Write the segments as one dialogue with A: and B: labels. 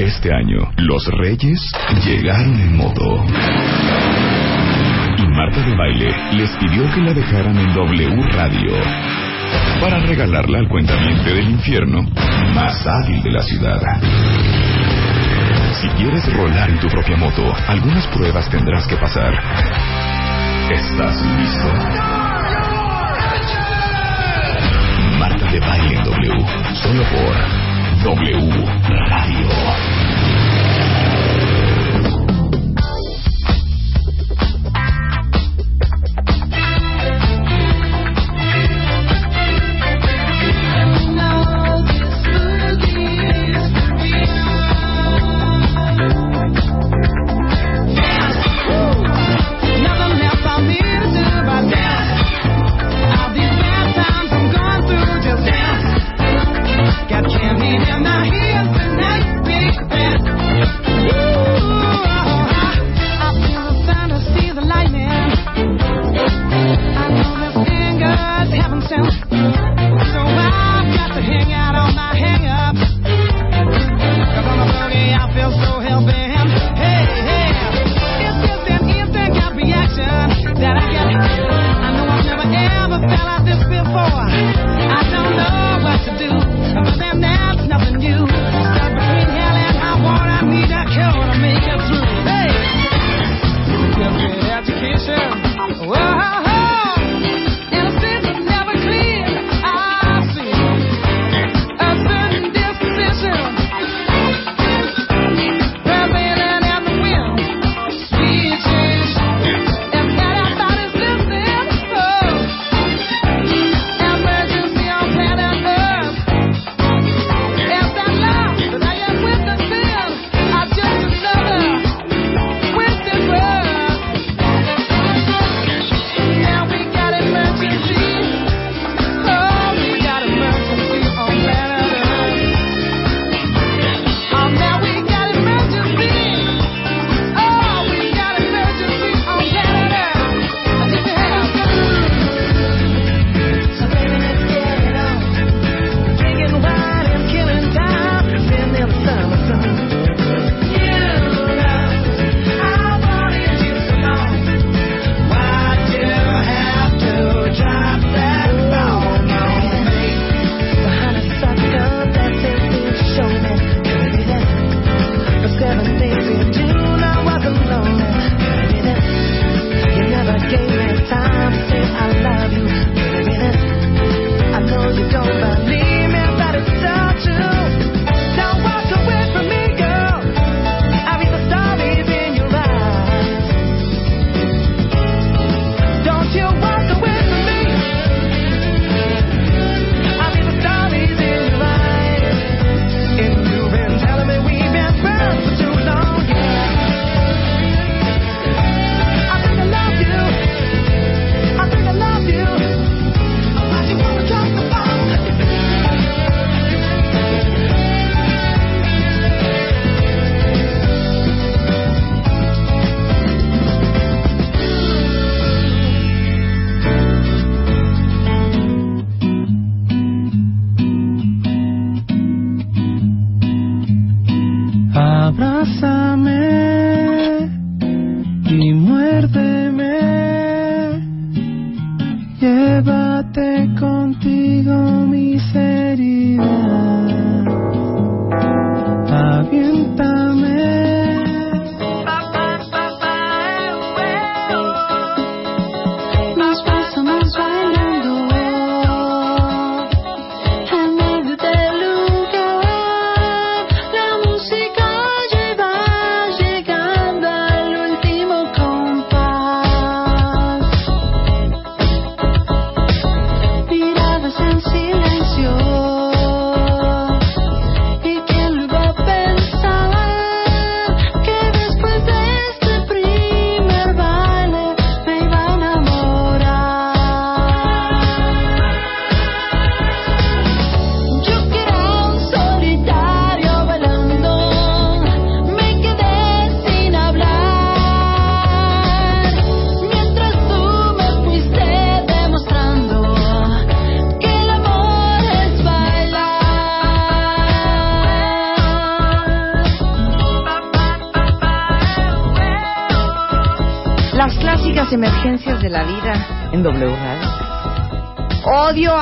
A: Este año, los Reyes llegaron en moto. Y Marta de Baile les pidió que la dejaran en W Radio para regalarla al cuentamiento del infierno más hábil de la ciudad. Si quieres rolar en tu propia moto, algunas pruebas tendrás que pasar. ¿Estás listo? Marta de Baile en W, solo por W Radio.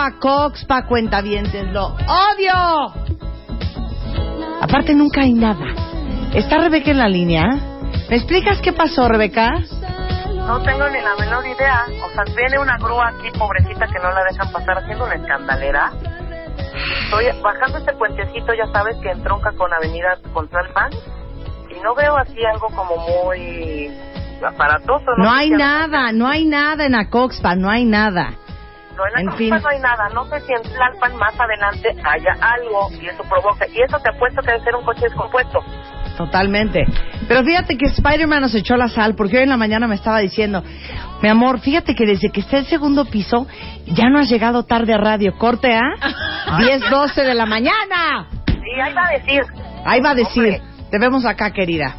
B: Odio a Cox pa' cuentavientes, lo odio. Aparte nunca hay nada. ¿Está Rebeca en la línea? ¿Me explicas qué pasó, Rebeca?
C: No tengo ni la menor idea. O sea, viene una grúa aquí, pobrecita, que no la dejan pasar haciendo una escandalera. Estoy bajando este puentecito, ya sabes, que entronca con Avenida Contralpan. Y no veo así algo como muy aparatoso.
B: No, hay nada, no hay nada en Acoxpa, no hay nada.
C: En, en no hay nada. No sé si en Tlalpan más adelante haya algo y eso provoca. Y eso te apuesto que debe ser un coche descompuesto.
B: Totalmente. Pero fíjate que Spider-Man nos echó la sal porque hoy en la mañana me estaba diciendo, mi amor, fíjate que desde que está el segundo piso ya no has llegado tarde a radio. Corte a 10, 12 de la mañana.
C: Sí, ahí va a decir.
B: Ahí va a decir. Te vemos acá, querida.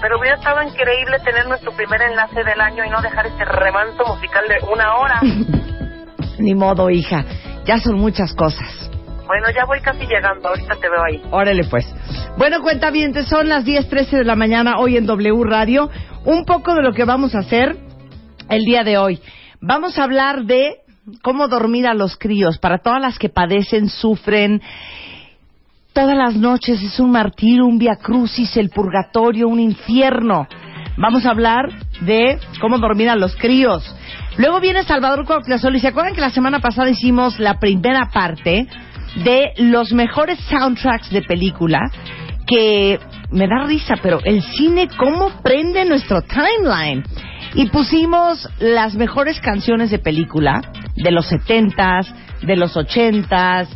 C: Pero hubiera estado increíble tener nuestro primer enlace del año y no dejar este remanso musical de una hora.
B: Ni modo, hija. Ya son muchas cosas.
C: Bueno, ya voy casi llegando. Ahorita te veo ahí.
B: Órale, pues. Bueno, cuenta bien, son las 10:13 de la mañana hoy en W Radio. Un poco de lo que vamos a hacer el día de hoy. Vamos a hablar de cómo dormir a los críos. Para todas las que padecen, sufren. Todas las noches es un martirio, un via crucis, el purgatorio, un infierno. Vamos a hablar de cómo dormir a los críos. Luego viene Salvador Cuauhtémoc y se acuerdan que la semana pasada hicimos la primera parte de los mejores soundtracks de película que me da risa, pero el cine cómo prende nuestro timeline. Y pusimos las mejores canciones de película de los setentas, de los ochentas,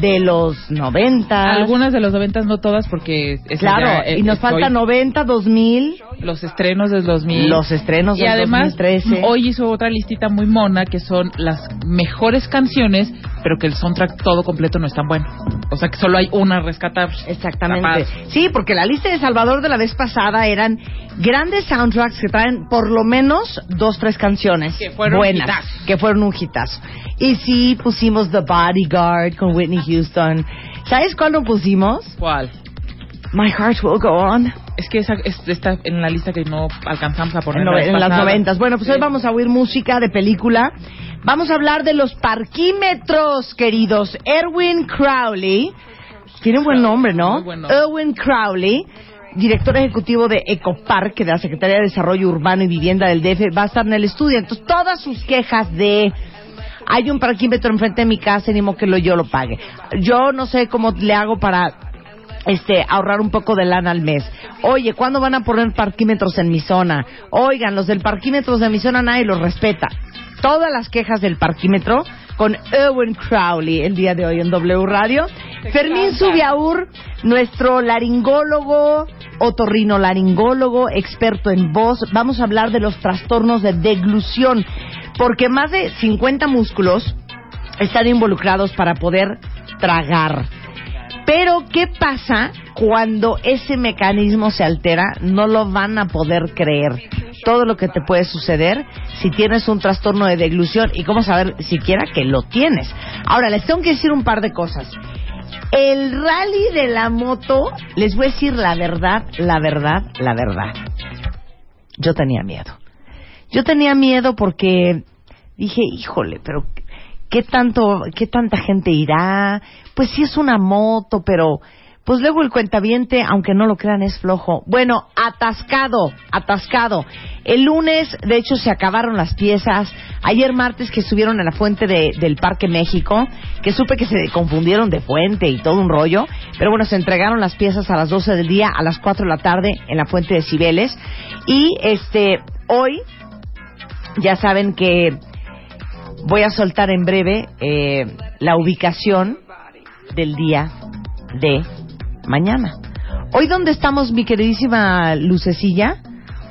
B: de los 90.
D: Algunas de los 90, no todas, porque...
B: claro, y nos falta 90, 2000.
D: Los estrenos del 2000.
B: Los estrenos del
D: y además,
B: 2013.
D: hoy hizo otra listita muy mona, que son las mejores canciones, pero que el soundtrack todo completo no es tan bueno. O sea, que solo hay una rescatable.
B: Exactamente. Sí, porque la lista de Salvador de la vez pasada eran grandes soundtracks que traen por lo menos dos, tres canciones
D: que fueron
B: buenas, que fueron un hitazo. Y sí, pusimos The Bodyguard con Whitney Houston. ¿Sabes cuál no pusimos?
D: ¿Cuál?
B: My Heart Will Go On.
D: Es que esa está en la lista que no alcanzamos a poner.
B: En, en las noventas. Bueno, pues hoy vamos a oír música de película. Vamos a hablar de los parquímetros, queridos. Erwin Crowley. Tiene un buen nombre, ¿no? Erwin Crowley director ejecutivo de Ecopark, de la Secretaría de Desarrollo Urbano y Vivienda del DF, va a estar en el estudio. Entonces, todas sus quejas de hay un parquímetro enfrente de mi casa, ni modo que lo, yo lo pague. Yo no sé cómo le hago para este, ahorrar un poco de lana al mes. Oye, ¿cuándo van a poner parquímetros en mi zona? Oigan, los del parquímetro de mi zona nadie los respeta. Todas las quejas del parquímetro con Erwin Crowley el día de hoy en W Radio. Fermín Subiaur, nuestro laringólogo, otorrinolaringólogo, experto en voz. Vamos a hablar de los trastornos de deglución, porque más de 50 músculos están involucrados para poder tragar. Pero, ¿qué pasa cuando ese mecanismo se altera? No lo van a poder creer. Todo lo que te puede suceder si tienes un trastorno de deglución y cómo saber siquiera que lo tienes. Ahora, les tengo que decir un par de cosas. El rally de la moto, les voy a decir la verdad, la verdad, la verdad. Yo tenía miedo. Yo tenía miedo porque dije, híjole, pero ¿qué tanto, qué tanta gente irá? Pues sí es una moto, pero pues luego el cuentaviente, aunque no lo crean, es flojo. Bueno, atascado, atascado. El lunes, de hecho, se acabaron las piezas. Ayer martes que estuvieron en la fuente del Parque México, que supe que se confundieron de fuente y todo un rollo. Pero bueno, se entregaron las piezas a las 12 del día, a las 4 de la tarde en la fuente de Cibeles. Y este, hoy, ya saben que voy a soltar en breve eh, la ubicación del día de mañana. Hoy, ¿dónde estamos, mi queridísima Lucecilla?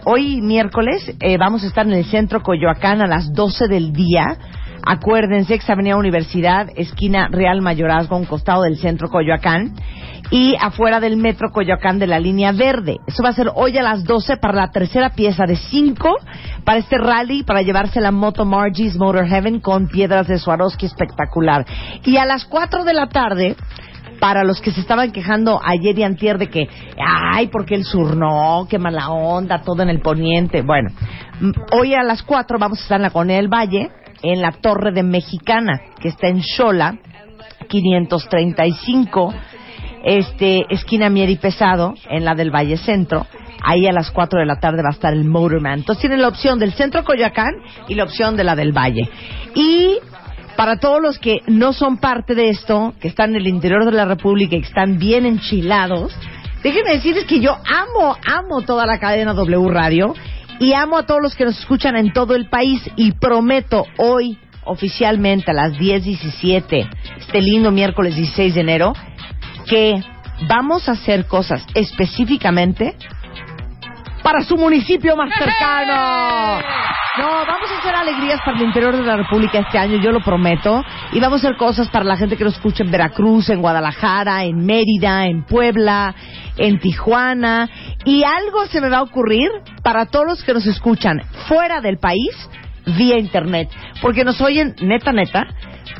B: Hoy, miércoles, eh, vamos a estar en el centro Coyoacán a las 12 del día. Acuérdense, ex Avenida Universidad, esquina Real Mayorazgo, un costado del centro Coyoacán. Y afuera del metro Coyoacán de la línea verde. Eso va a ser hoy a las 12 para la tercera pieza de 5 para este rally, para llevarse la moto Margie's Motor Heaven con piedras de Swarovski espectacular. Y a las 4 de la tarde para los que se estaban quejando ayer y antier de que, ay, porque el sur no, qué mala onda, todo en el poniente. Bueno, mm, hoy a las 4 vamos a estar en la Colonia del Valle, en la Torre de Mexicana, que está en Xola, 535, este, esquina Mier y Pesado, en la del Valle Centro. Ahí a las 4 de la tarde va a estar el Motorman. Entonces tienen la opción del Centro Coyoacán y la opción de la del Valle. Y para todos los que no son parte de esto, que están en el interior de la República y que están bien enchilados, déjenme decirles que yo amo, amo toda la cadena W Radio y amo a todos los que nos escuchan en todo el país y prometo hoy oficialmente a las 10.17, este lindo miércoles 16 de enero, que vamos a hacer cosas específicamente para su municipio más cercano. No, vamos a hacer alegrías para el interior de la República este año, yo lo prometo. Y vamos a hacer cosas para la gente que nos escucha en Veracruz, en Guadalajara, en Mérida, en Puebla, en Tijuana. Y algo se me va a ocurrir para todos los que nos escuchan fuera del país vía internet. Porque nos oyen, neta, neta,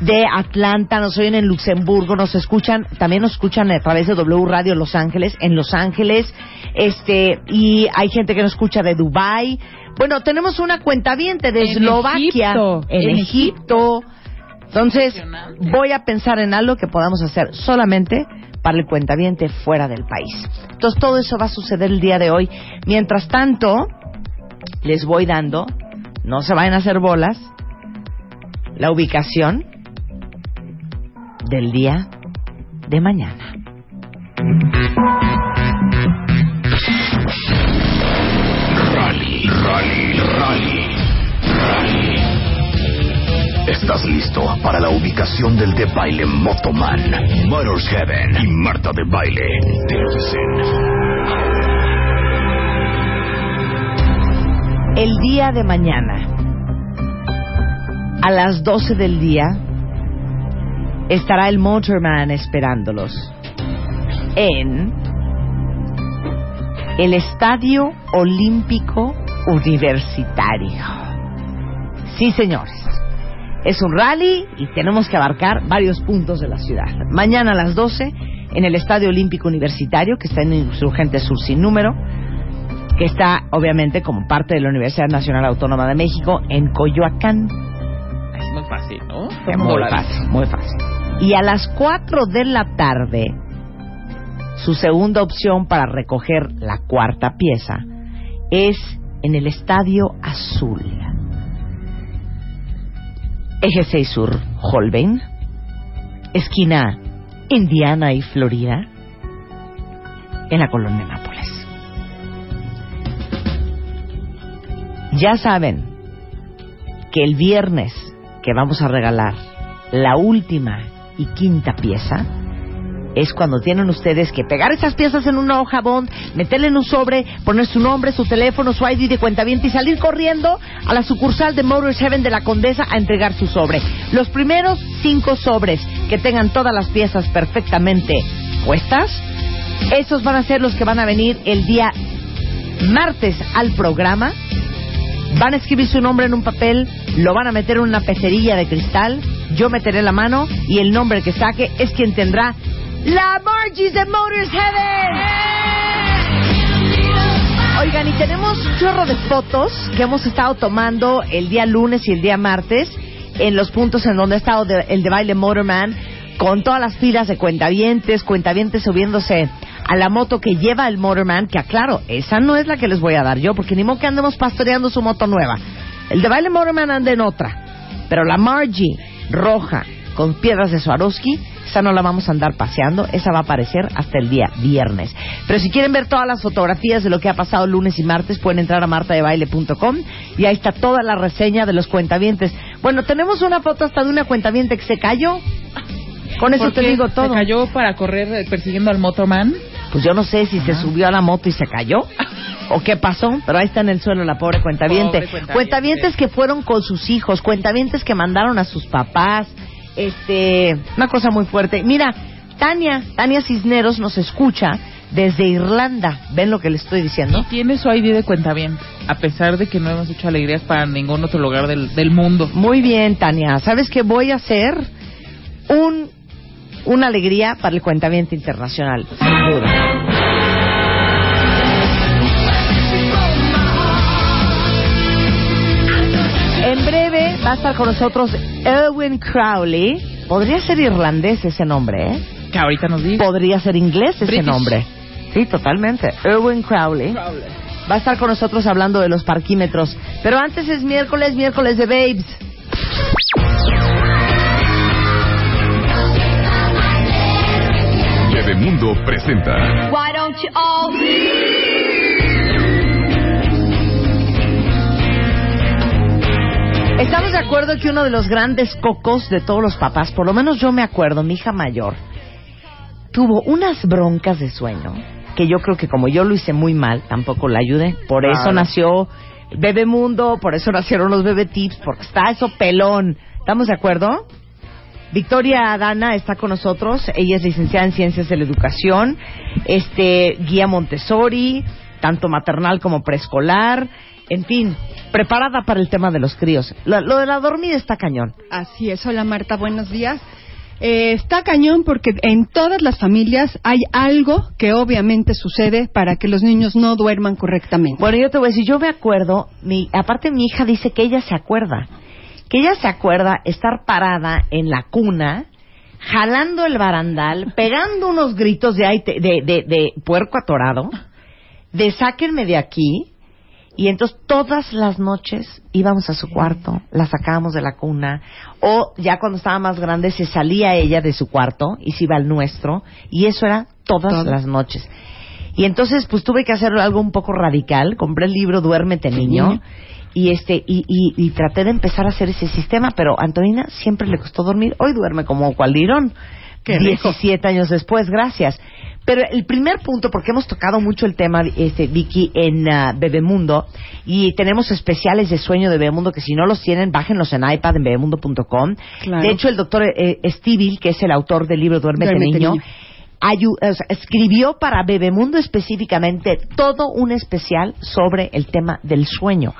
B: de Atlanta, nos oyen en Luxemburgo, nos escuchan, también nos escuchan a través de W Radio Los Ángeles, en Los Ángeles, este, y hay gente que nos escucha de Dubai. Bueno, tenemos una cuenta de Eslovaquia, en, Egipto. Entonces, voy a pensar en algo que podamos hacer solamente para el cuentaviente fuera del país. Entonces, todo eso va a suceder el día de hoy. Mientras tanto, les voy dando, no se vayan a hacer bolas, la ubicación del día de mañana.
A: Rally, rally, rally. ¿Estás listo para la ubicación del de baile Motoman, Motors Heaven y Marta de Baile
B: El día de mañana, a las 12 del día, estará el Motorman esperándolos en el Estadio Olímpico Universitario. Sí, señores. Es un rally y tenemos que abarcar varios puntos de la ciudad. Mañana a las 12 en el Estadio Olímpico Universitario, que está en Insurgente Sur sin número, que está obviamente como parte de la Universidad Nacional Autónoma de México en Coyoacán.
D: Es muy fácil, ¿no?
B: muy fácil, muy fácil. Y a las 4 de la tarde, su segunda opción para recoger la cuarta pieza es en el Estadio Azul. Eje 6 Sur, Holbein, esquina Indiana y Florida, en la colonia Nápoles. Ya saben que el viernes que vamos a regalar la última y quinta pieza es cuando tienen ustedes que pegar esas piezas en una hoja bond, meterle en un sobre, poner su nombre, su teléfono, su ID de cuenta y salir corriendo a la sucursal de Motors Heaven de la Condesa a entregar su sobre. Los primeros cinco sobres que tengan todas las piezas perfectamente puestas, esos van a ser los que van a venir el día martes al programa. Van a escribir su nombre en un papel, lo van a meter en una pecerilla de cristal, yo meteré la mano y el nombre que saque es quien tendrá la Margie's de Motors Heaven. Oigan, y tenemos un chorro de fotos que hemos estado tomando el día lunes y el día martes en los puntos en donde ha estado el de baile Motorman con todas las filas de cuentavientes, cuentavientes subiéndose a la moto que lleva el Motorman, que aclaro, esa no es la que les voy a dar yo, porque ni modo que andemos pastoreando su moto nueva. El de baile Motorman anda en otra, pero la Margie roja con piedras de Swarovski esa no la vamos a andar paseando, esa va a aparecer hasta el día viernes. Pero si quieren ver todas las fotografías de lo que ha pasado lunes y martes, pueden entrar a martadebaile.com y ahí está toda la reseña de los cuentavientes. Bueno, tenemos una foto hasta de una cuentaviente que se cayó. Con eso te digo todo.
D: ¿Se cayó para correr eh, persiguiendo al motoman?
B: Pues yo no sé si se subió a la moto y se cayó o qué pasó, pero ahí está en el suelo la pobre cuentaviente. Pobre Cuentavientes que fueron con sus hijos, cuentavientes que mandaron a sus papás, este, una cosa muy fuerte. Mira, Tania, Tania Cisneros nos escucha desde Irlanda. ¿Ven lo que le estoy diciendo?
D: Y tiene su ID de cuenta bien, a pesar de que no hemos hecho alegrías para ningún otro lugar del, del mundo.
B: Muy bien, Tania. ¿Sabes qué voy a hacer? Un una alegría para el cuentamiento internacional, sin duda. Va a estar con nosotros Erwin Crowley. Podría ser irlandés ese nombre, ¿eh?
D: Que ahorita nos dice.
B: Podría ser inglés ese
D: British.
B: nombre. Sí, totalmente. Erwin Crowley. Va a estar con nosotros hablando de los parquímetros. Pero antes es miércoles, miércoles de Babes.
A: Bebemundo presenta
E: Why
B: Estamos de acuerdo que uno de los grandes cocos de todos los papás, por lo menos yo me acuerdo, mi hija mayor, tuvo unas broncas de sueño que yo creo que como yo lo hice muy mal, tampoco la ayudé. Por eso nació Bebemundo, por eso nacieron los Bebe Tips, porque está eso pelón. ¿Estamos de acuerdo? Victoria Adana está con nosotros. Ella es licenciada en Ciencias de la Educación, este guía Montessori, tanto maternal como preescolar. En fin, preparada para el tema de los críos. Lo, lo de la dormida está cañón.
F: Así es, hola Marta, buenos días. Eh, está cañón porque en todas las familias hay algo que obviamente sucede para que los niños no duerman correctamente.
B: Bueno, yo te voy a decir, yo me acuerdo, mi, aparte mi hija dice que ella se acuerda, que ella se acuerda estar parada en la cuna, jalando el barandal, pegando unos gritos de, "Ay, te- de, de, de puerco atorado, de sáquenme de aquí, y entonces todas las noches íbamos a su cuarto, la sacábamos de la cuna, o ya cuando estaba más grande se salía ella de su cuarto y se iba al nuestro, y eso era todas las noches. Y entonces pues tuve que hacer algo un poco radical, compré el libro Duérmete niño, y este y, y, y traté de empezar a hacer ese sistema, pero a Antonina siempre le costó dormir, hoy duerme como cualdirón.
F: Qué rico.
B: 17 años después, gracias. Pero el primer punto, porque hemos tocado mucho el tema, este, Vicky, en ah, Bebemundo, y tenemos especiales de sueño de Bebemundo, que si no los tienen, bájenlos en iPad en bebemundo.com.
F: Claro.
B: De hecho, el doctor eh, Stivil, que es el autor del libro Duérmete,
F: Duérmete,
B: Niño,
F: Niño.
B: ayu- o sea, escribió para Bebemundo específicamente todo un especial sobre el tema del sueño.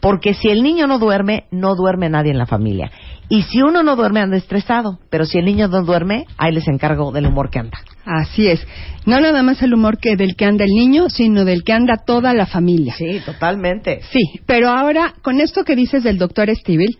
B: Porque si el niño no duerme, no duerme nadie en la familia. Y si uno no duerme, anda estresado. Pero si el niño no duerme, ahí les encargo del humor que anda.
F: Así es. No nada más el humor que del que anda el niño, sino del que anda toda la familia.
B: Sí, totalmente.
F: Sí, pero ahora, con esto que dices del doctor Stivel,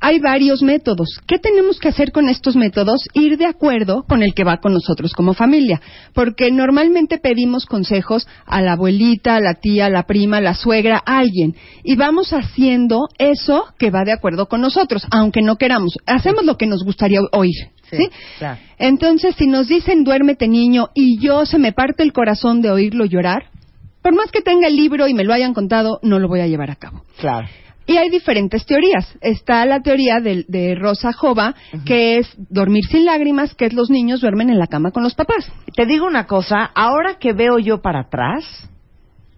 F: hay varios métodos. ¿Qué tenemos que hacer con estos métodos? Ir de acuerdo con el que va con nosotros como familia. Porque normalmente pedimos consejos a la abuelita, a la tía, a la prima, a la suegra, a alguien. Y vamos haciendo eso que va de acuerdo con nosotros, aunque no queramos. Hacemos lo que nos gustaría oír. ¿Sí?
B: claro.
F: Entonces, si nos dicen duérmete niño y yo se me parte el corazón de oírlo llorar, por más que tenga el libro y me lo hayan contado, no lo voy a llevar a cabo.
B: Claro.
F: Y hay diferentes teorías. Está la teoría de, de Rosa Jova, que es dormir sin lágrimas, que es los niños duermen en la cama con los papás.
B: Te digo una cosa, ahora que veo yo para atrás,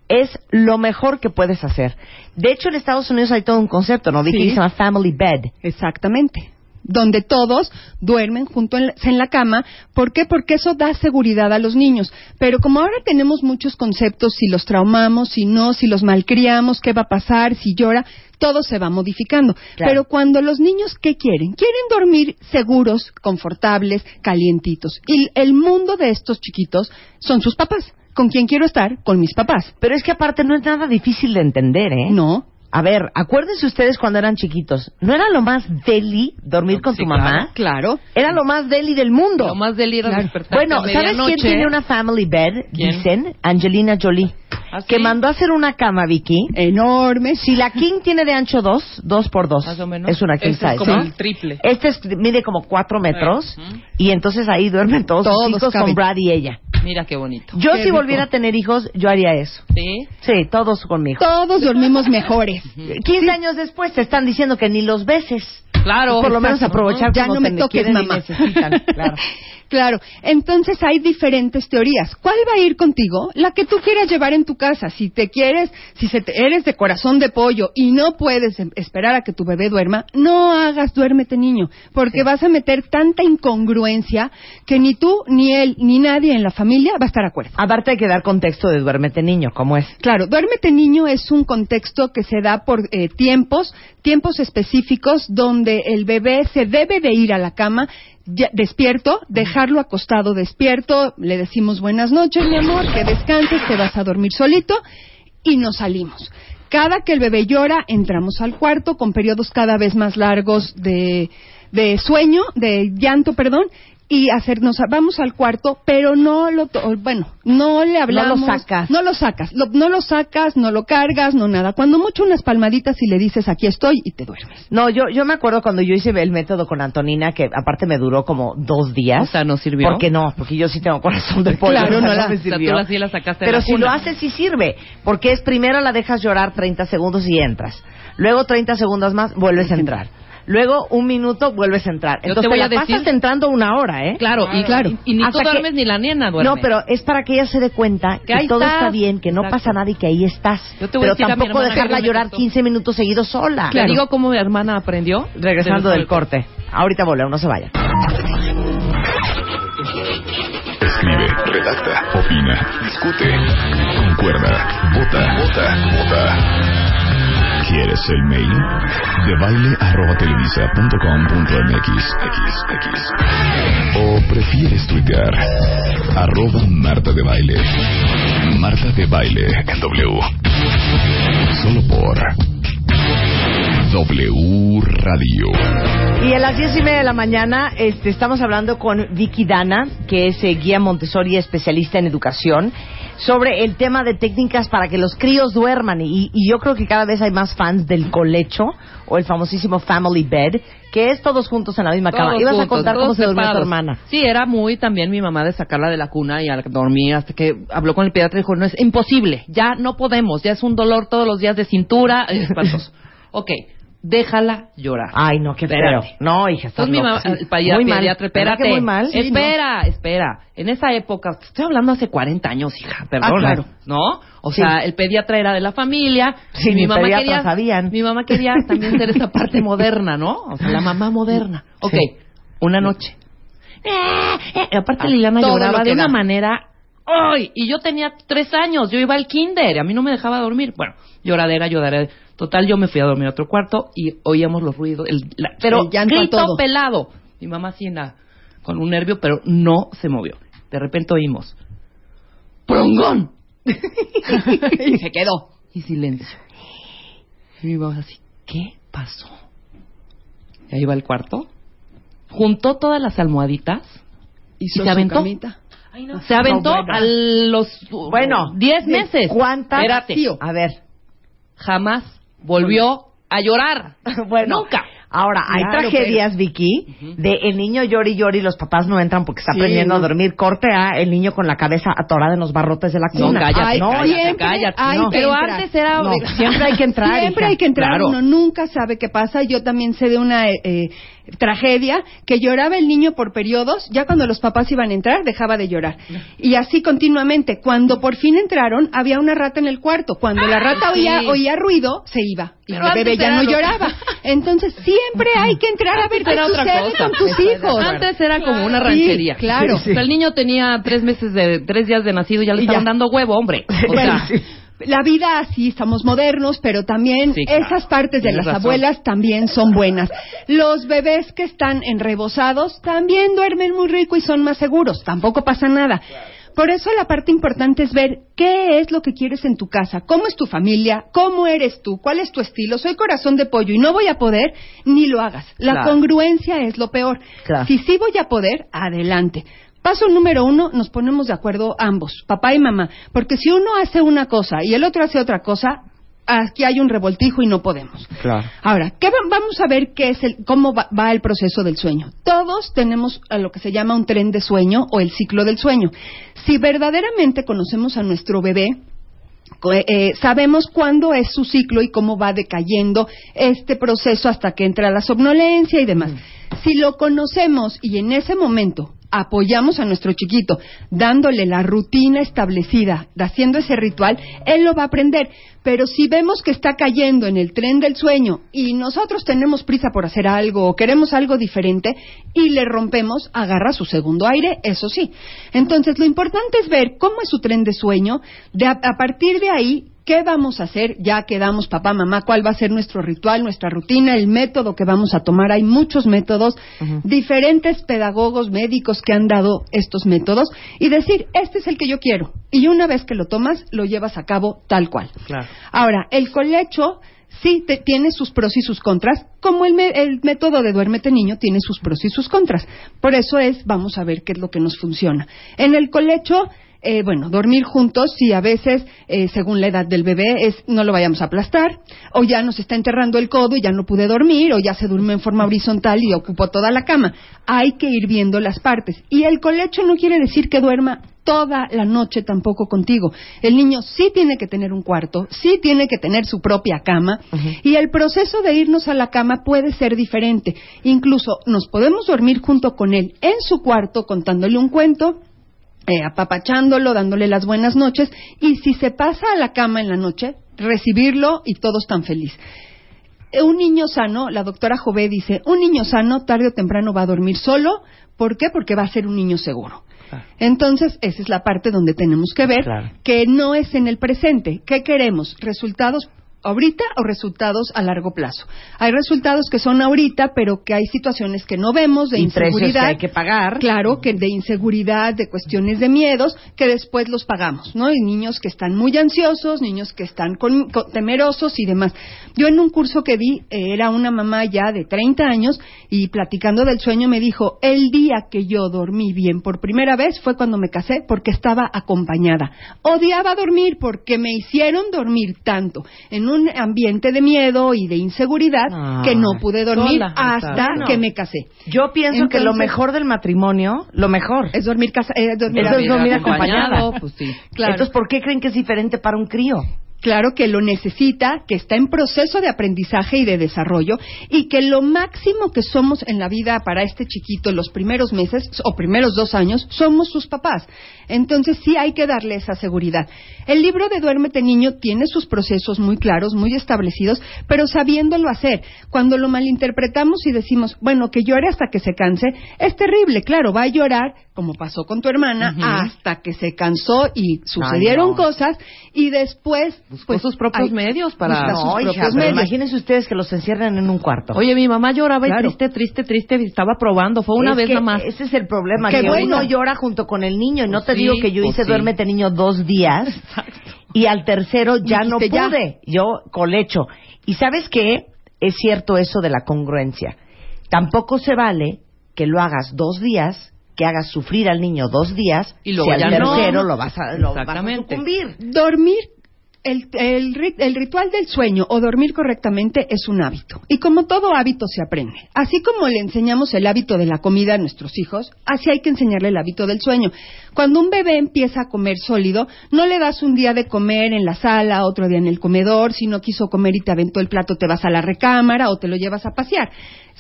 B: es lo mejor que puedes hacer. De hecho, en Estados Unidos hay todo un concepto, ¿no? Vicky?
F: Sí.
B: que se llama family bed.
F: Exactamente. Donde todos duermen junto en la, en la cama. ¿Por qué? Porque eso da seguridad a los niños. Pero como ahora tenemos muchos conceptos, si los traumamos, si no, si los malcriamos, qué va a pasar, si llora, todo se va modificando.
B: Claro.
F: Pero cuando los niños, ¿qué quieren? Quieren dormir seguros, confortables, calientitos. Y el mundo de estos chiquitos son sus papás. ¿Con quién quiero estar? Con mis papás.
B: Pero es que aparte no es nada difícil de entender, ¿eh?
F: No.
B: A ver, acuérdense ustedes cuando eran chiquitos. ¿No era lo más deli dormir con
D: Sí,
B: tu mamá?
F: Claro.
B: Era lo más deli del mundo.
D: Lo más delira
F: Claro.
D: despertar
B: Bueno,
D: a
B: ¿sabes quién tiene una family bed?
D: ¿Quién?
B: Dicen Angelina Jolie.
D: ¿Ah, sí?
B: Que mandó a hacer una cama, Vicky.
F: Enorme.
B: Si la king tiene de ancho dos, dos por dos.
D: Más o menos.
B: Es una king
D: Este es
B: size.
D: como
B: ¿no?
D: el triple.
B: Este es- mide como cuatro metros.
D: Ujú.
B: Y entonces ahí duermen todos,
F: Todos
B: sus hijos
F: caben.
B: con Brad y ella.
D: Mira qué bonito.
B: Yo
F: Qué
B: si
F: rico.
B: volviera a tener hijos, yo haría eso.
D: ¿Sí?
B: Sí, todos conmigo.
F: Todos dormimos mejores.
B: 15 años después te están diciendo que ni los beses.
D: Claro.
B: Por lo menos aprovechar
F: Ya no me toques, mamá.
B: Claro.
F: Claro, entonces hay diferentes teorías. ¿Cuál va a ir contigo? La que tú quieras llevar en tu casa. Si te quieres, si se te- eres de corazón de pollo y no puedes em- esperar a que tu bebé duerma, no hagas duérmete niño, porque vas a meter tanta incongruencia que ni tú, ni él, ni nadie en la familia va a estar de acuerdo.
B: Aparte hay que dar contexto de duérmete niño, ¿cómo es?
F: Claro, duérmete niño es un contexto que se da por eh, tiempos, tiempos específicos donde el bebé se debe de ir a la cama ya- despierto, dejarlo acostado despierto, le decimos buenas noches, mi amor, que descanses, te vas a dormir solito y nos salimos. Cada que el bebé llora, entramos al cuarto con periodos cada vez más largos de, de sueño, de llanto, perdón, y hacernos, vamos al cuarto, pero no lo, to- bueno, no le hablamos.
B: sacas.
F: No lo sacas, lo- no lo sacas, no lo cargas, no nada. Cuando mucho unas palmaditas y le dices aquí estoy y te duermes.
B: No, yo, yo me acuerdo cuando yo hice el método con Antonina, que aparte me duró como dos días.
D: O sea, ¿no sirvió?
B: Porque no, porque yo sí tengo corazón de pollo.
F: Claro,
B: o sea,
F: no la-
B: me
D: o sea, tú
B: sirvió.
D: la- sí la sacaste de
B: Pero
D: la
B: si
D: cuna.
B: lo haces, sí sirve. Porque es primero la dejas llorar 30 segundos y entras. Luego 30 segundos más, vuelves a entrar. Luego un minuto, vuelves a entrar.
D: Yo
B: Entonces
D: te voy
B: la
D: a decir-
B: pasas entrando una hora, ¿eh?
D: Claro, y
F: Claro.
D: Y, y ni
B: Hasta
D: tú
B: que-
D: duermes ni la nena duerme.
B: No, pero es para que ella se dé cuenta que,
D: Que
B: todo
D: estás.
B: está bien, que no
D: Exacto.
B: pasa nada y que ahí estás.
D: Yo te voy
B: Pero
D: a decir a
B: tampoco
D: hermana
B: dejarla
D: que
B: llorar
D: costó.
B: 15 minutos seguidos sola.
D: Te digo cómo mi hermana aprendió.
B: Regresando
D: De-
B: del corte. Ahorita volvemos, no se vayan.
A: Escribe, redacta, opina, discute, concuerda, vota, vota, vota. ¿Quieres el mail? De baile com punto mx. O prefieres tuitear arroba Marta de Baile. Marta de Baile en W. Solo por W Radio.
B: Y a las diez y media de la mañana este, estamos hablando con Vicky Dana, que es eh, guía Montessori especialista en educación, sobre el tema de técnicas para que los críos duerman. Y, y yo creo que cada vez hay más fans del colecho o el famosísimo family bed, que es todos juntos en la misma cama. Ibas a
D: juntos,
B: contar cómo se durmió tu hermana.
D: Sí, era muy también mi mamá de sacarla de la cuna y a dormir hasta que habló con el pediatra y dijo, no es imposible, ya no podemos, ya es un dolor todos los días de cintura, es espantoso. ok, déjala llorar.
B: Ay, no, qué feo. No, hija, estás
D: Entonces mi mamá,
B: loca.
D: el pedi-
B: Muy mal.
D: pediatra,
B: ¿Verdad
D: espérate.
B: que muy mal? Sí,
D: espera, espera. En esa época, estoy hablando hace 40 años, hija, perdón.
F: Ah, claro.
D: ¿No? O
B: Sí.
D: sea, el pediatra era de la familia.
B: Sí,
D: y mi mamá quería,
B: sabían.
D: Mi mamá quería también ser esa parte moderna, ¿no? O sea, la mamá moderna. Ok,
B: Sí.
D: una noche. Eh, eh, aparte Liliana lloraba
F: lo
D: de una
F: da.
D: manera... ¡Ay! Y yo tenía tres años, yo iba al kinder, a mí no me dejaba dormir. Bueno, lloradera, lloradera. Total, yo me fui a dormir a otro cuarto y oíamos los ruidos, el, la- pero
F: El
D: grito
F: todo.
D: pelado. Mi mamá así en la- con un nervio, pero no se movió. De repente oímos, ¡Prongón!
F: y se quedó.
D: Y silencio. Y mi mamá así, ¿qué pasó? Y ahí va al cuarto, juntó todas las almohaditas
F: Hizo
D: se aventó.
F: camita.
D: Se aventó
B: No, bueno.
D: a los
B: Bueno,
D: 10 meses.
B: ¿Cuántas?
D: Espérate.
B: A ver.
D: Jamás volvió a llorar.
B: bueno,
D: Nunca.
B: Ahora, hay
F: Claro,
B: tragedias, Vicky, de el niño llora y llora y los papás no entran porque está
F: Sí,
B: aprendiendo
F: no.
B: a dormir. Corte a el niño con la cabeza atorada en los barrotes de la
D: No,
B: cuna.
D: cállate,
F: Ay,
B: no,
D: cállate,
F: siempre
D: cállate. No.
F: que
D: Pero
F: entrar.
D: antes era...
B: No, siempre hay que entrar.
F: Siempre
B: hija.
F: hay que entrar,
D: Claro.
F: uno nunca sabe qué pasa. Yo también sé de una eh, eh, tragedia que lloraba el niño por periodos, ya cuando los papás iban a entrar dejaba de llorar. Y así continuamente. Cuando por fin entraron, había una rata en el cuarto. Cuando la rata
D: sí.
F: oía, oía ruido, se iba. Y
D: Pero
F: el bebé ya no
D: lo-
F: lloraba. Entonces siempre hay que entrar a ver qué sucede
D: cosa.
F: con tus hijos.
D: Antes era como una
F: Sí,
D: ranchería.
F: claro.
D: O sea, el niño tenía tres meses de... tres días de nacido y ya le estaban
F: ya.
D: dando huevo, hombre. O
F: Bueno,
D: sea,
F: la vida así, estamos modernos, pero también
D: Sí, claro.
F: esas partes de
D: Tienes
F: las
D: razón.
F: abuelas también son buenas. Los bebés que están enrebosados también duermen muy rico y son más seguros, tampoco pasa nada. Por eso la parte importante es ver qué es lo que quieres en tu casa, cómo es tu familia, cómo eres tú, cuál es tu estilo. Soy corazón de pollo y no voy a poder, ni lo hagas. La
D: Claro.
F: congruencia es lo peor.
B: Claro.
F: Si sí voy a poder, adelante. Paso número uno, nos ponemos de acuerdo ambos, papá y mamá, porque si uno hace una cosa y el otro hace otra cosa, aquí hay un revoltijo y no podemos.
B: Claro.
F: Ahora, ¿qué va- vamos a ver qué es el, cómo va, va el proceso del sueño. Todos tenemos a lo que se llama un tren de sueño o el ciclo del sueño. Si verdaderamente conocemos a nuestro bebé, co- eh, sabemos cuándo es su ciclo y cómo va decayendo este proceso hasta que entra la somnolencia y demás. Si lo conocemos y en ese momento apoyamos a nuestro chiquito dándole la rutina establecida, haciendo ese ritual, él lo va a aprender. Pero si vemos que está cayendo en el tren del sueño y nosotros tenemos prisa por hacer algo o queremos algo diferente y le rompemos, agarra su segundo aire, eso sí. Entonces, lo importante es ver cómo es su tren de sueño, a partir de ahí ¿Qué vamos a hacer? Ya quedamos, papá, mamá, cuál va a ser nuestro ritual, nuestra rutina, el método que vamos a tomar. Hay muchos métodos, diferentes pedagogos, médicos que han dado estos métodos y decir, este es el que yo quiero. Y una vez que lo tomas, lo llevas a cabo tal cual. Ahora, el colecho sí tiene sus pros y sus contras, como el, el, método de duérmete niño tiene sus pros y sus contras. Por eso es, vamos a ver qué es lo que nos funciona. En el colecho eh, bueno, dormir juntos, si a veces, eh, según la edad del bebé, es no lo vayamos a aplastar, o ya nos está enterrando el codo y ya no pude dormir, o ya se duerme en forma horizontal y ocupó toda la cama. Hay que ir viendo las partes. Y el colecho no quiere decir que duerma toda la noche tampoco contigo. El niño sí tiene que tener un cuarto, sí tiene que tener su propia cama y el proceso de irnos a la cama puede ser diferente. Incluso nos podemos dormir junto con él en su cuarto contándole un cuento, eh, apapachándolo, dándole las buenas noches, y si se pasa a la cama en la noche, recibirlo y todos están felices. Eh, un niño sano, la doctora Jové dice, un niño sano tarde o temprano va a dormir solo. ¿Por qué? Porque va a ser un niño seguro. Entonces, esa es la parte donde tenemos que ver que no es en el presente. ¿Qué queremos? Resultados ahorita o resultados a largo plazo. Hay resultados que son ahorita, pero que hay situaciones que no vemos de inseguridad.
B: Que hay que pagar.
F: Claro, que de inseguridad, de cuestiones de miedos, que después los pagamos, ¿no? Y niños que están muy ansiosos, niños que están temerosos y demás. Yo en un curso que vi, eh, era una mamá ya de 30 años y platicando del sueño me dijo, el día que yo dormí bien por primera vez fue cuando me casé porque estaba acompañada. Odiaba dormir porque me hicieron dormir tanto en un ambiente de miedo y de inseguridad que no pude dormir hasta que me casé.
B: Yo pienso que lo mejor del matrimonio, lo mejor
F: es dormir casa,
B: eh, dormir, es dormir acompañado. Pues sí. Entonces, ¿por qué creen que es diferente para un crío?
F: Claro que lo necesita, que está en proceso de aprendizaje y de desarrollo y que lo máximo que somos en la vida para este chiquito los primeros meses o primeros dos años somos sus papás. Entonces sí hay que darle esa seguridad. El libro de Duérmete Niño tiene sus procesos muy claros, muy establecidos, pero sabiéndolo hacer. Cuando lo malinterpretamos y decimos, bueno, que llore hasta que se canse, es terrible, claro, va a llorar, como pasó con tu hermana, hasta que se cansó y sucedieron cosas y después
D: pues sus propios medios para
B: no, Imagínense ustedes que los encierran en un cuarto.
D: Oye, mi mamá lloraba y triste, triste, triste, estaba probando. Fue una vez nada más.
B: Ese es el problema, que bueno. llora junto con el niño. Y no te digo que yo hice duérmete niño dos días y al tercero ya no pude. Yo colecho. Y ¿sabes qué? Es cierto eso de la congruencia. Tampoco se vale que lo hagas dos días que hagas sufrir al niño dos días y luego si al tercero lo vas a, lo vas a sucumbir.
F: Dormir el, el, ritual del sueño o dormir correctamente es un hábito. Y como todo hábito se aprende. Así como le enseñamos el hábito de la comida a nuestros hijos, así hay que enseñarle el hábito del sueño. Cuando un bebé empieza a comer sólido, no le das un día de comer en la sala, otro día en el comedor, si no quiso comer y te aventó el plato, te vas a la recámara o te lo llevas a pasear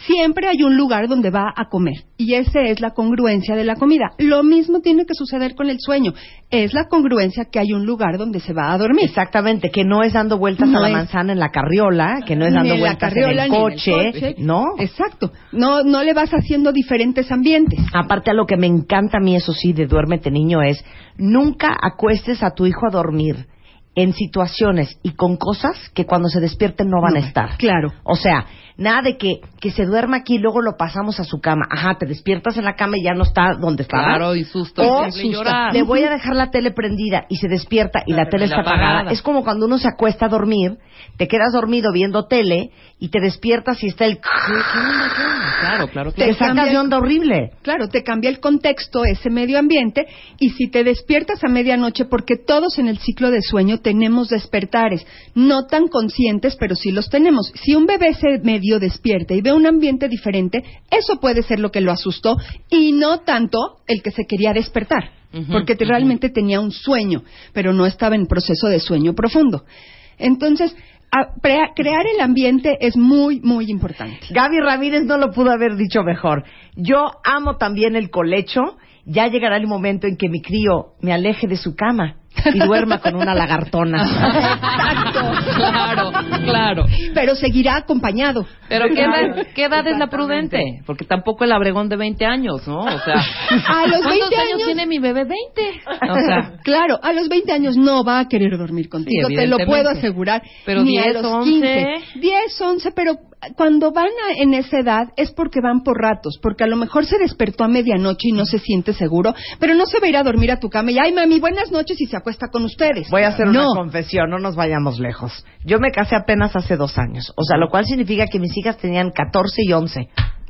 F: siempre hay un lugar donde va a comer y esa es la congruencia de la comida. Lo mismo tiene que suceder con el sueño. Es la congruencia que hay un lugar donde se va a dormir.
B: Exactamente, que no es dando vueltas a la manzana en la carriola, que no es dando vueltas en, el coche, ¿no?
F: Exacto. No no le vas haciendo diferentes ambientes.
B: Aparte a lo que me encanta a mí eso sí de duérmete niño es nunca acuestes a tu hijo a dormir en situaciones y con cosas que cuando se despierten no van a estar.
F: Claro.
B: O sea, Nada de que, que se duerma aquí y luego lo pasamos a su cama. Ajá, te despiertas en la cama y ya no está donde estaba.
D: Claro, y susto.
B: O le voy a dejar la tele prendida y se despierta y la, tele está apagada. Es como cuando uno se acuesta a dormir, te quedas dormido viendo tele y te despiertas y está el...
D: Claro, claro,
B: Te sacas de onda horrible.
F: Claro, te cambia el contexto, ese medio ambiente, y si te despiertas a medianoche, porque todos en el ciclo de sueño tenemos despertares, no tan conscientes, pero sí los tenemos. Si un bebé se medio despierta y ve un ambiente diferente, eso puede ser lo que lo asustó y no tanto el que se quería despertar, porque realmente tenía un sueño, pero no estaba en proceso de sueño profundo. Entonces, crear el ambiente es muy, muy importante.
B: Gaby Ramírez no lo pudo haber dicho mejor. Yo amo también el colecho. Ya llegará el momento en que mi crío me aleje de su cama y duerma con una lagartona.
D: claro, claro.
F: Pero seguirá acompañado.
D: Pero ¿qué edad, ¿qué edad es la prudente? Porque tampoco el abregón de 20 años, ¿no? O sea,
F: A los 20
D: ¿cuántos años tiene mi bebé? 20. O sea,
F: Claro, a los 20 años no va a querer dormir contigo,
D: Sí,
F: te lo puedo asegurar.
D: Pero
F: Ni a
D: 10,
F: los
D: 11.
F: 15. 10, 11, pero cuando van a- en esa edad es porque van por ratos, porque a lo mejor se despertó a medianoche y no se siente seguro, pero no se va a ir a dormir a tu cama y, ay, mami, buenas noches y se acuesta con ustedes.
B: Voy a hacer
F: no.
B: una confesión, no nos vayamos lejos. Yo me casé apenas hace dos años, o sea, lo cual significa que mis hijas tenían 14 y 11.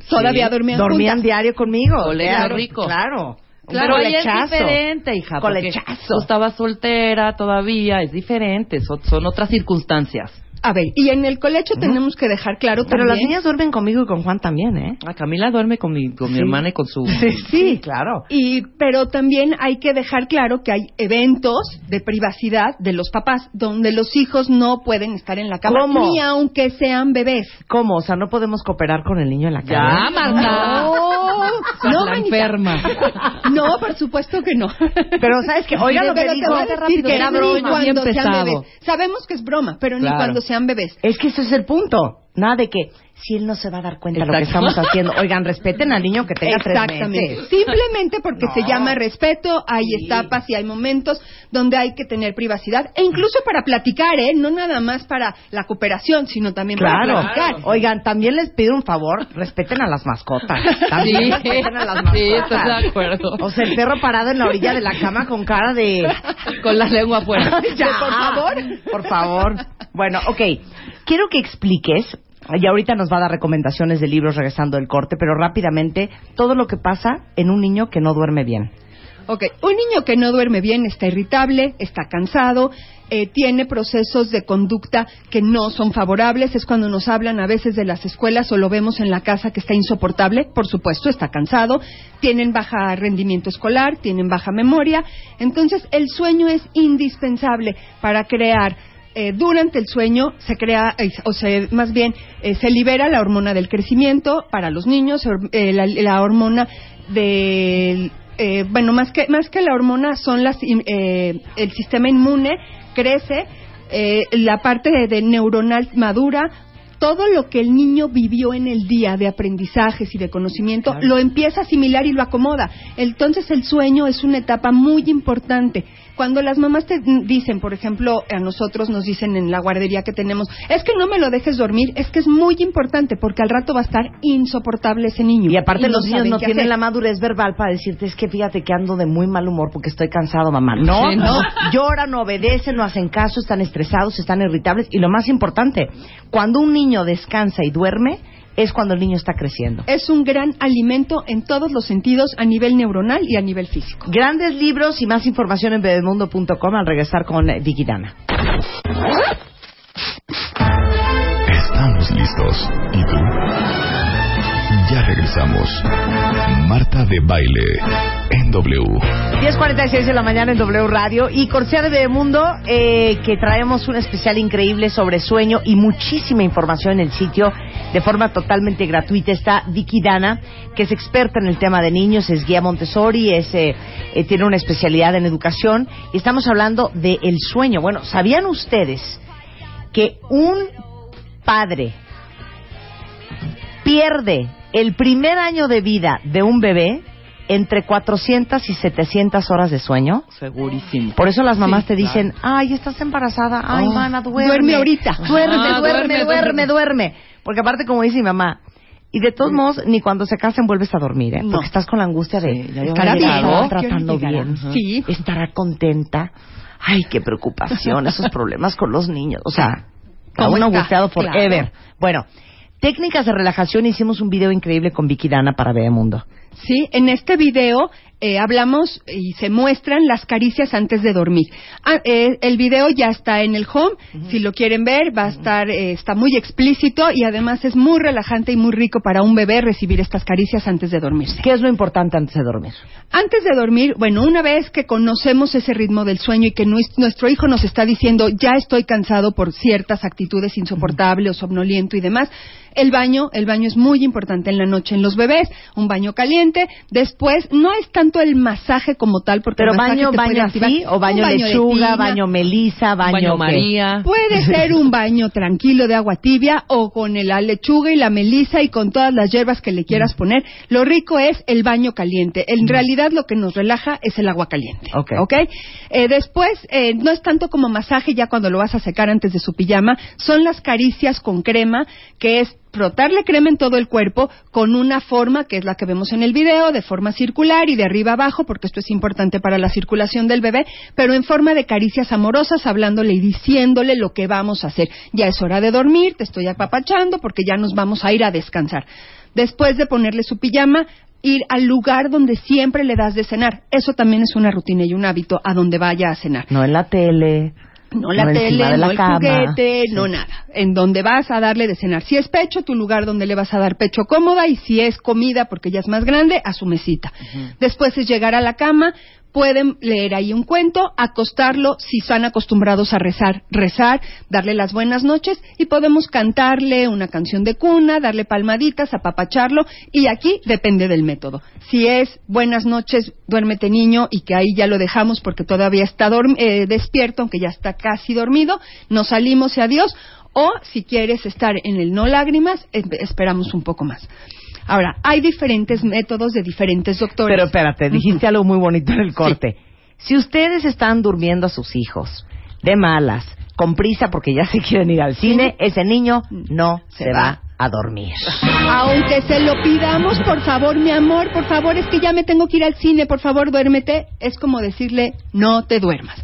F: Todavía dormían
B: Dormían
F: juntas.
B: diario conmigo. Claro,
D: rico.
B: Claro.
D: Pero ahí es
B: colechazo.
D: diferente, hija. porque
B: Colechazo.
D: Tú estabas soltera todavía, es diferente, son, son otras circunstancias.
F: A ver, y en el colecho tenemos que dejar claro
B: Pero
F: también...
B: las niñas duermen conmigo y con Juan también, ¿eh?
D: Ah, Camila duerme con mi, con mi
B: Sí.
D: hermana y con su...
B: Sí, claro.
F: Y, pero también hay que dejar claro que hay eventos de privacidad de los papás donde los hijos no pueden estar en la cama
B: ¿Cómo?
F: ni aunque sean bebés.
B: ¿Cómo? O sea, no podemos cooperar con el niño en la
D: Ya,
B: cama.
D: Marta.
F: No, no,
D: la
F: manita.
D: enferma.
F: No, por supuesto que no.
B: Pero ¿sabes qué? Oiga lo que dijo.
F: que
D: era
F: ni
D: broma,
F: cuando
D: bien
F: sean
D: pesado.
F: bebés. Sabemos que es broma, pero
D: Claro.
F: ni cuando sean bebés.
B: Es que ese es el punto. Nada de que si él no se va a dar cuenta de lo que estamos haciendo. Oigan, respeten al niño que tenga tres
F: Exactamente.
B: meses.
F: Simplemente porque
B: No.
F: se llama respeto, hay
B: Sí.
F: etapas y hay momentos donde hay que tener privacidad e incluso para platicar, ¿eh? No nada más para la cooperación, sino también
B: Claro.
F: para platicar.
B: Oigan, también les pido un favor, respeten a las mascotas. También
D: Sí,
B: respeten a las mascotas.
D: sí, estoy de acuerdo.
B: O sea, el perro parado en la orilla de la cama con cara de...
D: Con la lengua afuera.
B: Ya,
F: por favor.
B: Por favor. Bueno, ok. Quiero que expliques, y ahorita nos va a dar recomendaciones de libros regresando del corte, pero rápidamente, todo lo que pasa en un niño que no duerme bien.
F: Ok, un niño que no duerme bien está irritable, está cansado, eh, tiene procesos de conducta que no son favorables. Es cuando nos hablan a veces de las escuelas o lo vemos en la casa que está insoportable. Por supuesto, está cansado, tienen baja rendimiento escolar, tienen baja memoria. Entonces, el sueño es indispensable para crear. Eh, durante el sueño se crea, eh, o sea, más bien eh, se libera la hormona del crecimiento para los niños, eh, la, la hormona del eh, bueno, más que, más que la hormona son las, el sistema inmune crece, eh, la parte de, de neuronal madura, todo lo que el niño vivió en el día de aprendizajes y de conocimiento lo empieza a asimilar y lo acomoda. Entonces el sueño es una etapa muy importante. Cuando las mamás te dicen, por ejemplo, a nosotros nos dicen en la guardería que tenemos, es que no me lo dejes dormir, es que es muy importante porque al rato va a estar insoportable ese niño.
B: Y aparte los niños no tienen
F: hacer.
B: la madurez verbal para decirte, es que fíjate que ando de muy mal humor porque estoy cansado, mamá. No,
D: Sí,
B: no.
D: no.
B: Lloran, no obedecen, no hacen caso, están estresados, están irritables. Y lo más importante, cuando un niño descansa y duerme, es cuando el niño está creciendo.
F: es un gran alimento en todos los sentidos a nivel neuronal y a nivel físico.
B: Grandes libros y más información en bebemundo.com al regresar con eh, Vicky Dana.
A: Estamos listos. ¿Y tú? Ya regresamos. Marta de Baile en W.
B: 10.46 de la mañana en W Radio y Corsia de Bebemundo, eh, que traemos un especial increíble sobre sueño y muchísima información en el sitio de forma totalmente gratuita. Está Vicky Dana, que es experta en el tema de niños, es guía Montessori, es, eh, eh, tiene una especialidad en educación y estamos hablando del sueño. Bueno, ¿sabían ustedes que un padre pierde el primer año de vida de un bebé entre 400 y 700 horas de sueño.
D: Segurísimo.
B: Por eso las mamás
D: Sí,
B: te dicen, ay, estás embarazada, ay,
F: Oh,
B: mana, duerme.
F: duerme ahorita.
B: Duerme,
D: Ah,
B: duerme,
D: duerme,
B: duerme, duerme, Porque aparte, como dice mi mamá, y de todos modos, ni cuando se casen vuelves a dormir, ¿eh?
F: No.
B: Porque estás con la angustia de,
D: Sí,
B: estará tratando
F: ¿Qué hora
B: bien?
F: Sí.
B: estará contenta. Ay, qué preocupación, esos problemas con los niños. O sea, cada
F: ¿Cómo
B: uno angustiado forever.
F: Claro.
B: Bueno, técnicas de relajación, hicimos un video increíble con Vicky Dana para Bebemundo.
F: Sí, en este video eh, hablamos y se muestran las caricias antes de dormir. Ah, eh, el video ya está en el home, si lo quieren ver, va a estar, eh, está muy explícito y además es muy relajante y muy rico para un bebé recibir estas caricias antes de dormirse.
B: ¿Qué es lo importante antes de dormir?
F: Antes de dormir, bueno, una vez que conocemos ese ritmo del sueño y que nues- nuestro hijo nos está diciendo, ya estoy cansado por ciertas actitudes insoportables o somnoliento y demás, el baño, el baño es muy importante en la noche en los bebés, un baño caliente Después, no es tanto el masaje como tal, porque
B: Pero
F: el masaje
B: baño,
F: te puede
B: baño
F: activar.
B: así, o baño,
F: de
B: lechuga,
F: tina.
B: baño melisa, baño,
D: Baño. María.
F: Puede ser un baño tranquilo de agua tibia o con la lechuga y la melisa y con todas las hierbas que le quieras poner. Lo rico es el baño caliente. En realidad lo que nos relaja es el agua caliente.
B: Ok.
F: Eh, después, eh, no es tanto como masaje ya cuando lo vas a secar antes de su pijama, son las caricias con crema, que es frotarle crema en todo el cuerpo con una forma que es la que vemos en el video, de forma circular y de arriba abajo, porque esto es importante para la circulación del bebé, pero en forma de caricias amorosas, hablándole y diciéndole lo que vamos a hacer. Ya es hora de dormir, te estoy apapachando porque ya nos vamos a ir a descansar. Después de ponerle su pijama, ir al lugar donde siempre le das de cenar. Eso también es una rutina y un hábito a donde vaya a cenar.
B: No en la tele.
F: No la
B: No
F: tele,
B: de la
F: no el
B: cama.
F: juguete,
B: Sí.
F: no nada. En donde vas a darle de cenar. Si es pecho, tu lugar donde le vas a dar pecho cómoda. Y si es comida, porque ya es más grande, a su mesita. Después es llegar a la cama. Pueden leer ahí un cuento, acostarlo, si están acostumbrados a rezar, rezar, darle las buenas noches y podemos cantarle una canción de cuna, darle palmaditas, apapacharlo y aquí depende del método. Si es buenas noches, duérmete niño y que ahí ya lo dejamos porque todavía está eh, despierto, aunque ya está casi dormido, nos salimos y adiós. O si quieres estar en el no lágrimas, eh, esperamos un poco más. Ahora, hay diferentes métodos de diferentes doctores.
B: Pero espérate, dijiste algo muy bonito en el corte. Si ustedes están durmiendo a sus hijos de malas, con prisa porque ya se quieren ir al cine, ese niño no se,
F: Se
B: va.
F: va.
B: a dormir.
F: Aunque se lo pidamos, por favor, mi amor, por favor, es que ya me tengo que ir al cine, por favor, duérmete. Es como decirle, no te duermas.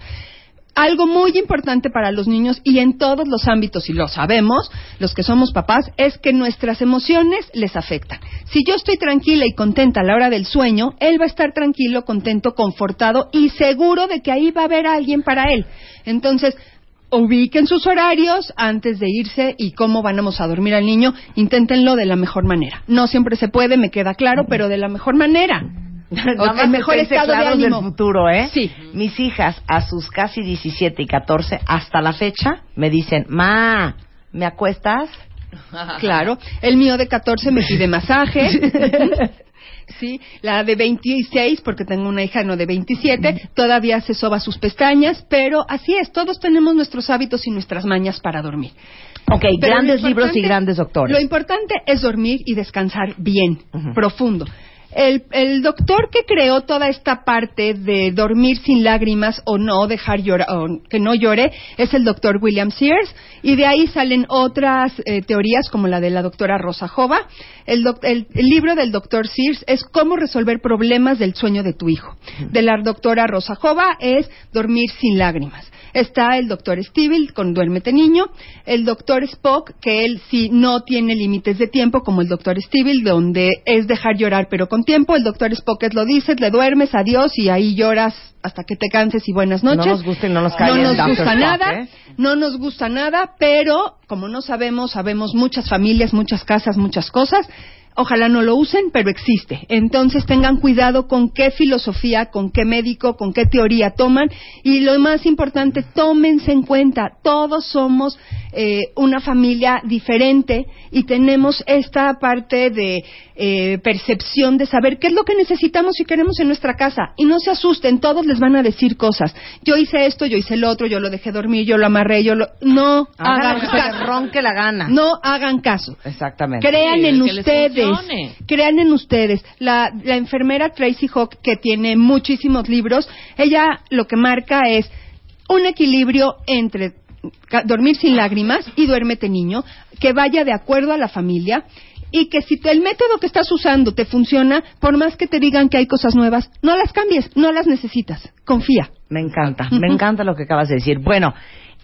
F: Algo muy importante para los niños y en todos los ámbitos, y lo sabemos, los que somos papás, es que nuestras emociones les afectan. Si yo estoy tranquila y contenta a la hora del sueño, él va a estar tranquilo, contento, confortado y seguro de que ahí va a haber alguien para él. Entonces, ubiquen sus horarios antes de irse y cómo vamos a dormir al niño. Inténtenlo de la mejor manera. No siempre se puede, me queda claro, pero de la mejor manera. El mejor estado de ánimo.
B: del futuro, ¿eh?
F: Sí.
B: Mis hijas, a sus casi 17 y 14, hasta la fecha, me dicen, ma, ¿me acuestas?
F: Claro. El mío de 14 me pide masaje. Sí, la de 26, porque tengo una hija no de 27, todavía se soba sus pestañas, pero así es, todos tenemos nuestros hábitos y nuestras mañas para dormir.
B: Ok,
F: Pero
B: grandes libros y grandes doctores.
F: Lo importante es dormir y descansar bien, profundo. El, el doctor que creó toda esta parte de dormir sin lágrimas o no dejar llorar, o que no llore, es el doctor William Sears. Y de ahí salen otras eh, teorías como la de la doctora Rosa Jova. El, doc- el- el libro del doctor Sears es cómo resolver problemas del sueño de tu hijo. De la doctora Rosa Jova es dormir sin lágrimas. Está el doctor Stivel con Duérmete Niño, el doctor Spock, que él sí no tiene límites de tiempo, como el doctor Stivel, donde es dejar llorar pero con tiempo. El doctor Spock es lo dices, le duermes, adiós, y ahí lloras hasta que te canses y buenas
B: No
F: noches.
B: nos gusta y no nos cae
F: No nos gusta
B: Spock,
F: nada,
B: ¿eh?
F: no nos gusta nada, pero como no sabemos, sabemos muchas familias, muchas casas, muchas cosas. Ojalá no lo usen, pero existe. Entonces tengan cuidado con qué filosofía, con qué médico, con qué teoría toman. Y lo más importante, tómense en cuenta. Todos somos eh, una familia diferente y tenemos esta parte de eh, percepción de saber qué es lo que necesitamos y queremos en nuestra casa. Y no se asusten, todos les van a decir cosas. Yo hice esto, yo hice lo otro, yo lo dejé dormir, yo lo amarré, yo lo... No
B: Hagan que
F: caso.
B: ronque la gana.
F: No hagan caso.
B: Exactamente.
F: Crean
D: Sí,
F: en
D: les
F: ustedes. Crean en ustedes. La, la enfermera Tracy Hawk, que tiene muchísimos libros, ella lo que marca es un equilibrio entre ca- dormir sin lágrimas y duérmete niño, que vaya de acuerdo a la familia y que si te- el método que estás usando te funciona, por más que te digan que hay cosas nuevas, no las cambies, no las necesitas. Confía.
B: Me encanta, me encanta lo que acabas de decir. Bueno,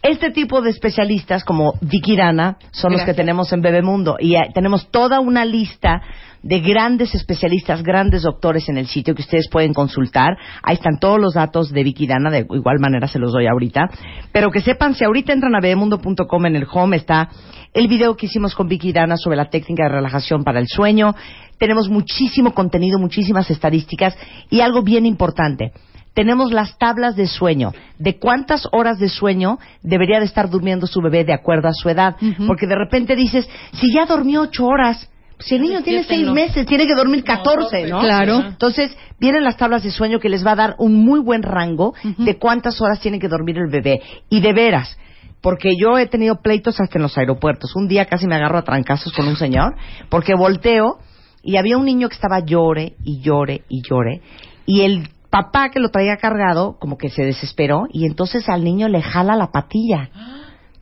B: este tipo de especialistas como Vicky Dana son los que tenemos en Bebemundo y eh, tenemos toda una lista de grandes especialistas, grandes doctores en el sitio que ustedes pueden consultar. Ahí están todos los datos de Vicky Dana, de igual manera se los doy ahorita. Pero que sepan, si ahorita entran a bebemundo.com en el home está el video que hicimos con Vicky Dana sobre la técnica de relajación para el sueño. Tenemos muchísimo contenido, muchísimas estadísticas y algo bien importante tenemos las tablas de sueño, de cuántas horas de sueño debería de estar durmiendo su bebé de acuerdo a su edad. Porque de repente dices, si ya dormió ocho horas, Si el niño tiene seis meses, tiene que dormir 14, ¿no?
F: Claro.
B: Entonces, vienen las tablas de sueño que les va a dar un muy buen rango de cuántas horas tiene que dormir el bebé. Y de veras, porque yo he tenido pleitos hasta en los aeropuertos. Un día casi me agarro a trancazos con un señor, porque volteo y había un niño que estaba llore y llore y llore. Y el papá que lo traía cargado, como que se desesperó, y entonces al niño le jala la patilla.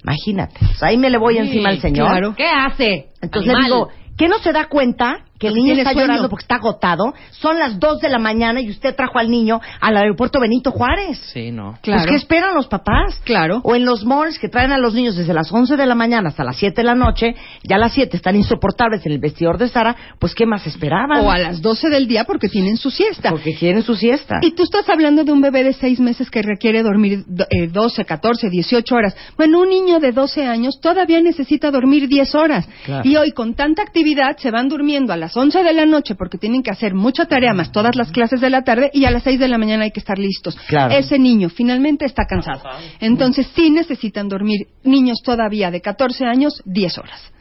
B: Imagínate. O sea, ahí me le voy encima al señor.
F: claro.
D: ¿Qué hace?
B: Entonces le digo, ¿qué no se da cuenta que el niño está
F: sueño.
B: llorando porque está agotado? Son las 2 de la mañana y usted trajo al niño al aeropuerto Benito Juárez.
D: Sí, no.
F: Claro.
B: Pues, ¿qué esperan los papás?
F: Claro.
B: O en los malls que traen a los niños desde las 11 de la mañana hasta las 7 de la noche, ya a las 7 están insoportables en el vestidor de Sara, pues ¿qué más esperaban?
F: O a las 12 del día porque tienen su siesta.
B: Porque quieren su siesta.
F: Y tú estás hablando de un bebé de seis meses que requiere dormir do- eh, 12, 14, 18 horas. Bueno, un niño de 12 años todavía necesita dormir 10 horas.
B: Claro.
F: Y hoy con tanta actividad se van durmiendo a las 11 de la noche porque tienen que hacer mucha tarea más todas las clases de la tarde y a las 6 de la mañana hay que estar listos.
B: Claro.
F: Ese niño finalmente está cansado. Entonces sí necesitan dormir niños todavía de 14 años 10 horas.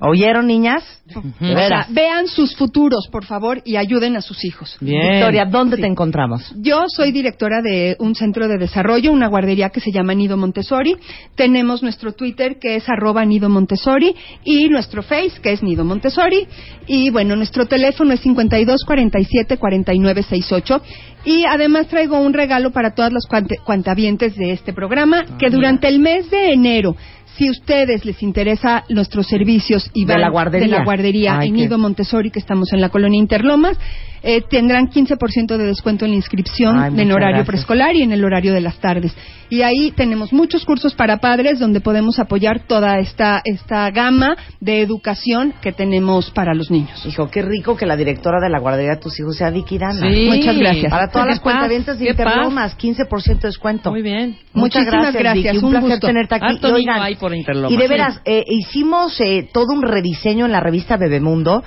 B: ¿Oyeron, niñas? De
F: O sea,
B: veras.
F: vean sus futuros, por favor, y ayuden a sus hijos.
D: Bien.
B: Victoria, ¿dónde te encontramos?
F: Yo soy directora de un centro de desarrollo, una guardería que se llama Nido Montessori. Tenemos nuestro Twitter que es arroba Nido Montessori y nuestro Face que es Nido Montessori. Y bueno, nuestro teléfono es 52 47 49 68. Y además traigo un regalo para todas las cuentavientes de este programa que durante el mes de enero si a ustedes les interesa nuestros servicios y
B: De
F: van
B: la guardería.
F: de la guardería
B: Ay,
F: en
B: qué-
F: Nido Montessori, que estamos en la colonia Interlomas, eh, tendrán 15% de descuento en la inscripción
B: Ay,
F: en horario
B: gracias.
F: preescolar y en el horario de las tardes. Y ahí tenemos muchos cursos para padres donde podemos apoyar toda esta, esta gama de educación que tenemos para los niños.
B: Hijo, qué rico que la directora de la guardería de tus hijos sea Vicky Dana.
D: Sí.
F: Muchas gracias.
B: Para todas
D: Qué
B: las cuentavientes de
D: qué.
B: Interlomas, 15% de descuento.
D: Muy bien.
B: Muchas
F: Muchísimas
B: gracias,
F: gracias,
B: Vicky.
F: un
B: Un, placer
F: gusto.
B: tenerte aquí. Oigan, y de veras, eh, hicimos eh, todo un rediseño en la revista Bebemundo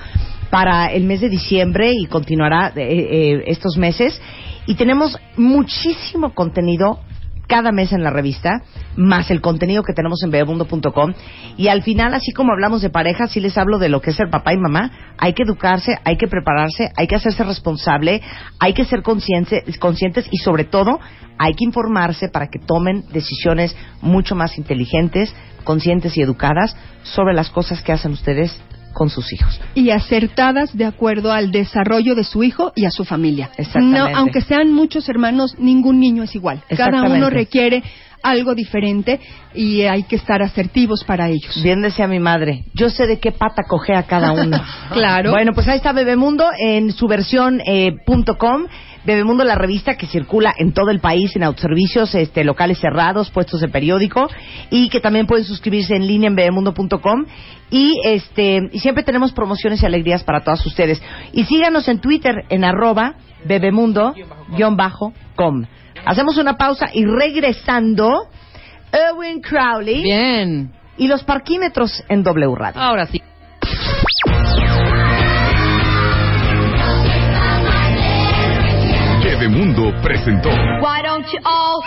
B: para el mes de diciembre y continuará eh, eh, estos meses. Y tenemos muchísimo contenido cada mes en la revista, más el contenido que tenemos en bebemundo.com. Y al final, así como hablamos de pareja, sí les hablo de lo que es ser papá y mamá. Hay que educarse, hay que prepararse, hay que hacerse responsable, hay que ser consciente- conscientes y sobre todo hay que informarse para que tomen decisiones mucho más inteligentes, conscientes y educadas sobre las cosas que hacen ustedes con sus hijos.
F: y acertadas de acuerdo al desarrollo de su hijo y a su familia.
B: Exactamente.
F: No, aunque sean muchos hermanos, ningún niño es igual. Cada uno requiere algo diferente y hay que estar asertivos para ellos.
B: Bien decía mi madre, yo sé de qué pata cojea cada uno.
F: Claro.
B: Bueno, pues ahí está Bebemundo en su versión eh, punto .com. Bebemundo, la revista que circula en todo el país en autoservicios, este, locales cerrados, puestos de periódico y que también pueden suscribirse en línea en bebemundo.com y este y siempre tenemos promociones y alegrías para todas ustedes. Y síganos en Twitter en arroba bebemundo-com. Hacemos una pausa y regresando, Erwin Crowley
D: Bien.
B: y los parquímetros en W Radio.
D: Ahora sí.
A: Bebemundo presentó.
E: Why don't you all